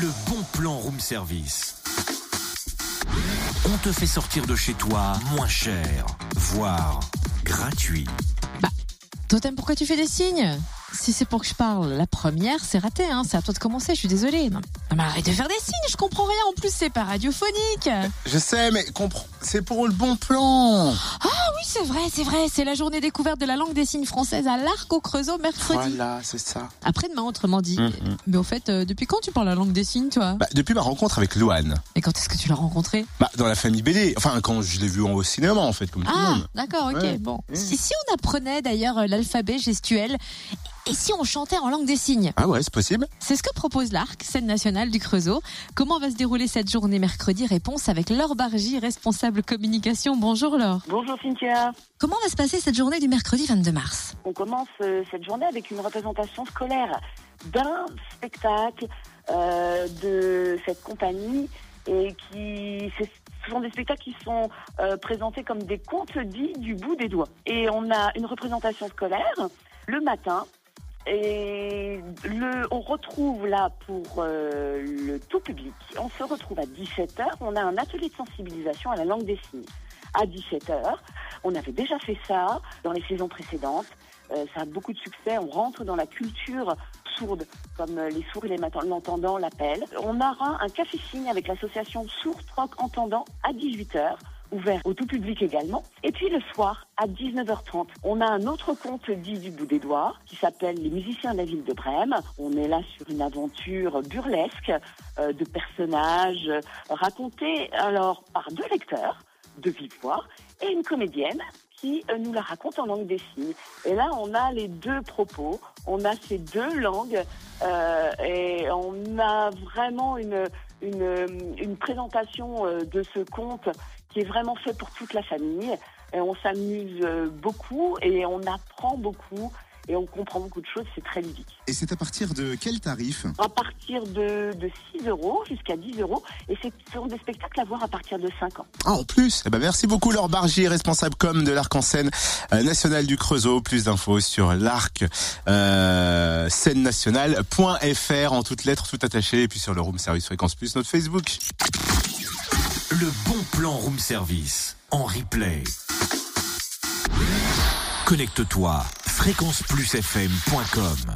Le bon plan room service. On te fait sortir de chez toi moins cher, voire gratuit. Toi, t'aimes pourquoi tu fais des signes? Si c'est pour que je parle, la première, c'est raté, hein. C'est à toi de commencer, je suis désolée. Non, mais arrête de faire des signes, je comprends rien. En plus, c'est pas radiophonique. Je sais, mais comprends, c'est pour le bon plan. Oui, c'est vrai, c'est vrai. C'est la journée découverte de la langue des signes française à l'Arc au Creusot mercredi. Voilà, c'est ça. Après-demain, autrement dit. Mhm. Mais au fait, euh, depuis quand tu parles la langue des signes, toi? Bah, depuis ma rencontre avec Loane, Et quand est-ce que tu l'as rencontré bah, dans la famille BD, enfin quand je l'ai vu au cinéma en fait, comme tout le Ah, monde. d'accord, ok, Ouais. bon. Si, si on apprenait d'ailleurs euh, l'alphabet gestuel, et si on chantait en langue des signes? Ah ouais, c'est possible. C'est ce que propose l'Arc, scène nationale du Creusot. Comment va se dérouler cette journée mercredi? Réponse avec Laure Bargy, responsable communication. Bonjour Laure. Bonjour Cynthia. Comment va se passer cette journée du mercredi 22 mars? On commence euh, cette journée avec une représentation scolaire d'un spectacle euh, de cette compagnie et qui ce sont des spectacles qui sont euh, présentés comme des contes dits du bout des doigts. Et on a une représentation scolaire le matin. Et le, on retrouve là pour euh, le tout public, on se retrouve à 17h, on a un atelier de sensibilisation à la langue des signes. À 17h, on avait déjà fait ça dans les saisons précédentes. Euh, ça a beaucoup de succès. On rentre dans la culture sourde, comme les sourds et les malentendants l'appellent. On aura un café-signe avec l'association Sourds Troc Entendants à 18h, ouvert au tout public également. Et puis le soir, à 19h30, on a un autre conte dit du bout des doigts qui s'appelle Les musiciens de la ville de Brême. On est là sur une aventure burlesque euh, de personnages euh, racontés alors par deux lecteurs de vive et une comédienne qui euh, nous la raconte en langue des signes. Et là, on a les deux propos, on a ces deux langues euh, et on a vraiment une, une, une présentation euh, de ce conte qui est vraiment fait pour toute la famille. On s'amuse beaucoup et on apprend beaucoup et on comprend beaucoup de choses, c'est très ludique. Et c'est à partir de quel tarif? À partir de, de 6 euros jusqu'à 10 euros et c'est- ce sont des spectacles à voir à partir de 5 ans. Ah, en plus? Eh ben, merci beaucoup Laure Bargy, responsable com de l'Arc en scène euh, national du Creusot. Plus d'infos sur l'arc euh, scène nationale.fr en toutes lettres, tout attaché, et puis sur le Room Service Fréquence Plus, notre Facebook. Le bon plan room service en replay. Connecte-toi fréquenceplusfm.com